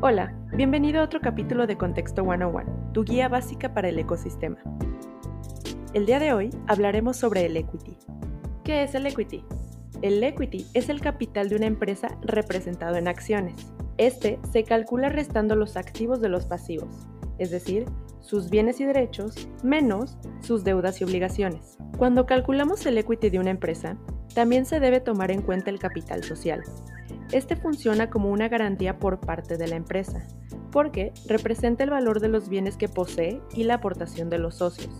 Hola, bienvenido a otro capítulo de Contexto 101, tu guía básica para el ecosistema. El día de hoy hablaremos sobre el equity. ¿Qué es el equity? El equity es el capital de una empresa representado en acciones. Este se calcula restando los activos de los pasivos, es decir, sus bienes y derechos menos sus deudas y obligaciones. Cuando calculamos el equity de una empresa, también se debe tomar en cuenta el capital social, este funciona como una garantía por parte de la empresa, porque representa el valor de los bienes que posee y la aportación de los socios.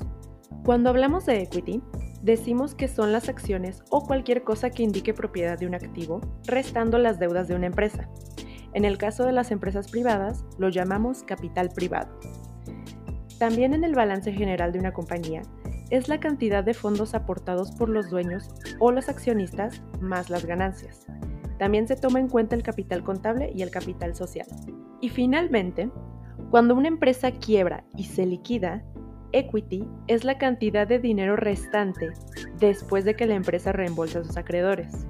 Cuando hablamos de equity, decimos que son las acciones o cualquier cosa que indique propiedad de un activo, restando las deudas de una empresa. En el caso de las empresas privadas, lo llamamos capital privado. También en el balance general de una compañía, es la cantidad de fondos aportados por los dueños o los accionistas más las ganancias. También se toma en cuenta el capital contable y el capital social. Y finalmente, cuando una empresa quiebra y se liquida, equity es la cantidad de dinero restante después de que la empresa reembolsa a sus acreedores.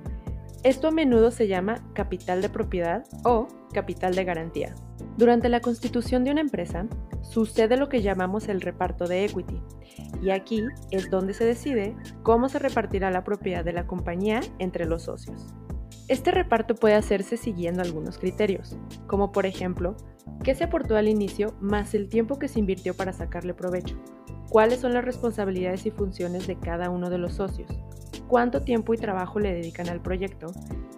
Esto a menudo se llama capital de propiedad o capital de garantía. Durante la constitución de una empresa, sucede lo que llamamos el reparto de equity, y aquí es donde se decide cómo se repartirá la propiedad de la compañía entre los socios. Este reparto puede hacerse siguiendo algunos criterios, como por ejemplo, qué se aportó al inicio más el tiempo que se invirtió para sacarle provecho, cuáles son las responsabilidades y funciones de cada uno de los socios, cuánto tiempo y trabajo le dedican al proyecto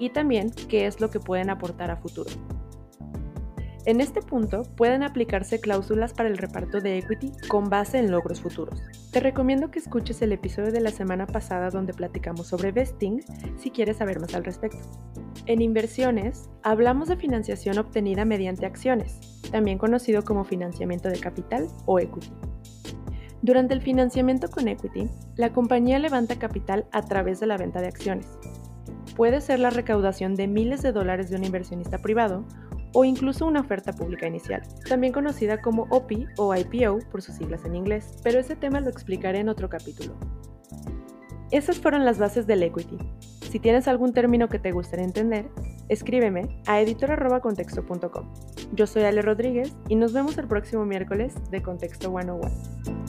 y también qué es lo que pueden aportar a futuro. En este punto pueden aplicarse cláusulas para el reparto de equity con base en logros futuros. Te recomiendo que escuches el episodio de la semana pasada donde platicamos sobre vesting si quieres saber más al respecto. En inversiones, hablamos de financiación obtenida mediante acciones, también conocido como financiamiento de capital o equity. Durante el financiamiento con equity, la compañía levanta capital a través de la venta de acciones. Puede ser la recaudación de miles de dólares de un inversionista privado o incluso una oferta pública inicial, también conocida como OPI o IPO por sus siglas en inglés, pero ese tema lo explicaré en otro capítulo. Esas fueron las bases del equity. Si tienes algún término que te gustaría entender, escríbeme a editor.contexto.com. Yo soy Ale Rodríguez y nos vemos el próximo miércoles de Contexto 101.